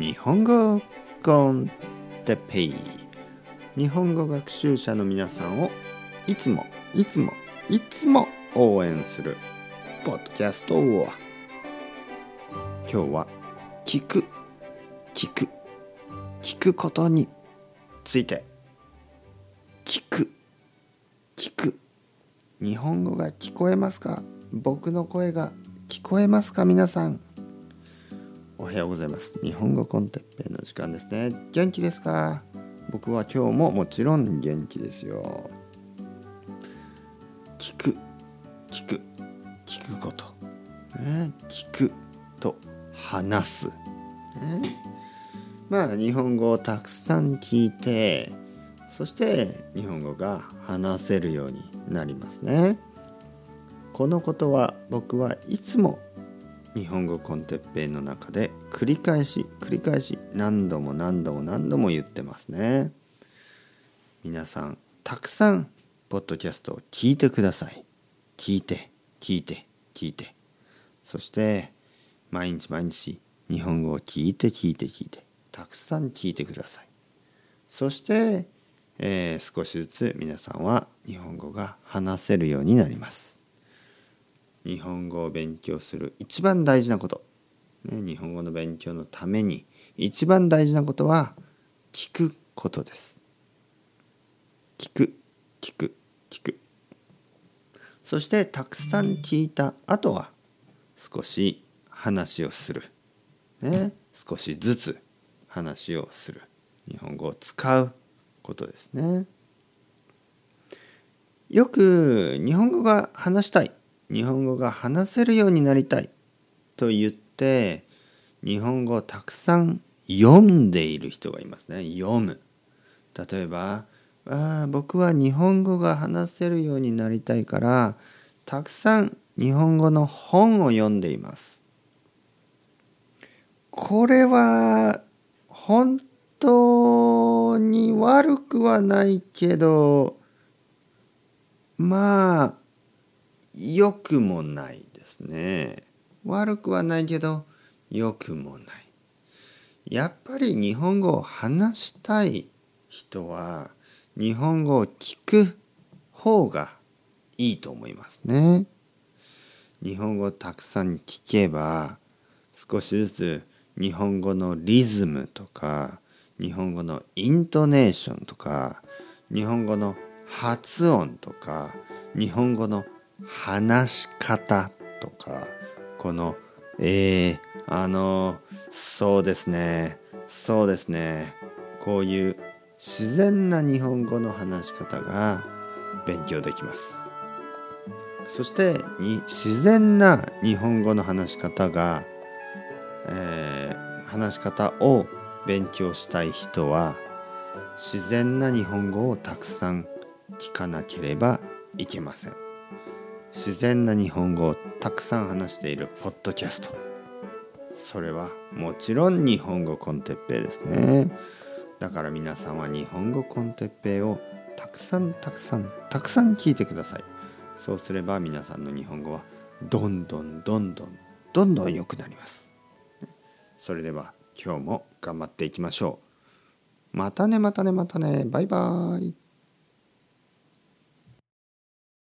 日本語コンテペイ。日本語学習者の皆さんをいつもいつもいつも応援するポッドキャストを。今日は聞く聞く聞くことについて。聞く聞く。日本語が聞こえますか？僕の声が聞こえますか？皆さん。はようございます。日本語コンテッペイの時間ですね。元気ですか？僕は今日ももちろん元気ですよ。聞く聞く聞くこと、ね、聞くと話す、ね、まあ日本語をたくさん聞いてそして日本語が話せるようになりますね。このことは僕はいつも日本語コンテッペイの中で繰り返し繰り返し何度も何度も何度も言ってますね。皆さんたくさんポッドキャストを聞いてください。聞いて聞いて聞いて。そして毎日毎日日本語を聞いて聞いて聞いて。たくさん聞いてください。そして、えー、少しずつ皆さんは日本語が話せるようになります。日本語を勉強する一番大事なこと、ね、日本語の勉強のために一番大事なことは聞くことです。聞く聞く聞く。そしてたくさん聞いた後は少し話をする、ね、少しずつ話をする。日本語を使うことですね。よく日本語が話したい。日本語が話せるようになりたいと言って日本語をたくさん読んでいる人がいますね。読む。例えばあ僕は日本語が話せるようになりたいからたくさん日本語の本を読んでいます。これは本当に悪くはないけどまあ良くもないですね。悪くはないけど良くもない。やっぱり日本語を話したい人は日本語を聞く方がいいと思いますね。日本語をたくさん聞けば少しずつ日本語のリズムとか日本語のイントネーションとか日本語の発音とか日本語の話し方とかこのえー、あのそうですねそうですねこういう自然な日本語の話し方が勉強できますそしてに自然な日本語の話し方が、えー、話し方を勉強したい人は自然な日本語をたくさん聞かなければいけません。自然な日本語をたくさん話しているポッドキャスト。それはもちろん日本語コンテッペイですね。だから皆さんは日本語コンテッペイをたくさんたくさんたくさん聞いてください。そうすれば皆さんの日本語はどんどんどんどんどんどん良くなります。それでは今日も頑張っていきましょう。またねまたねまたね。バイバーイ。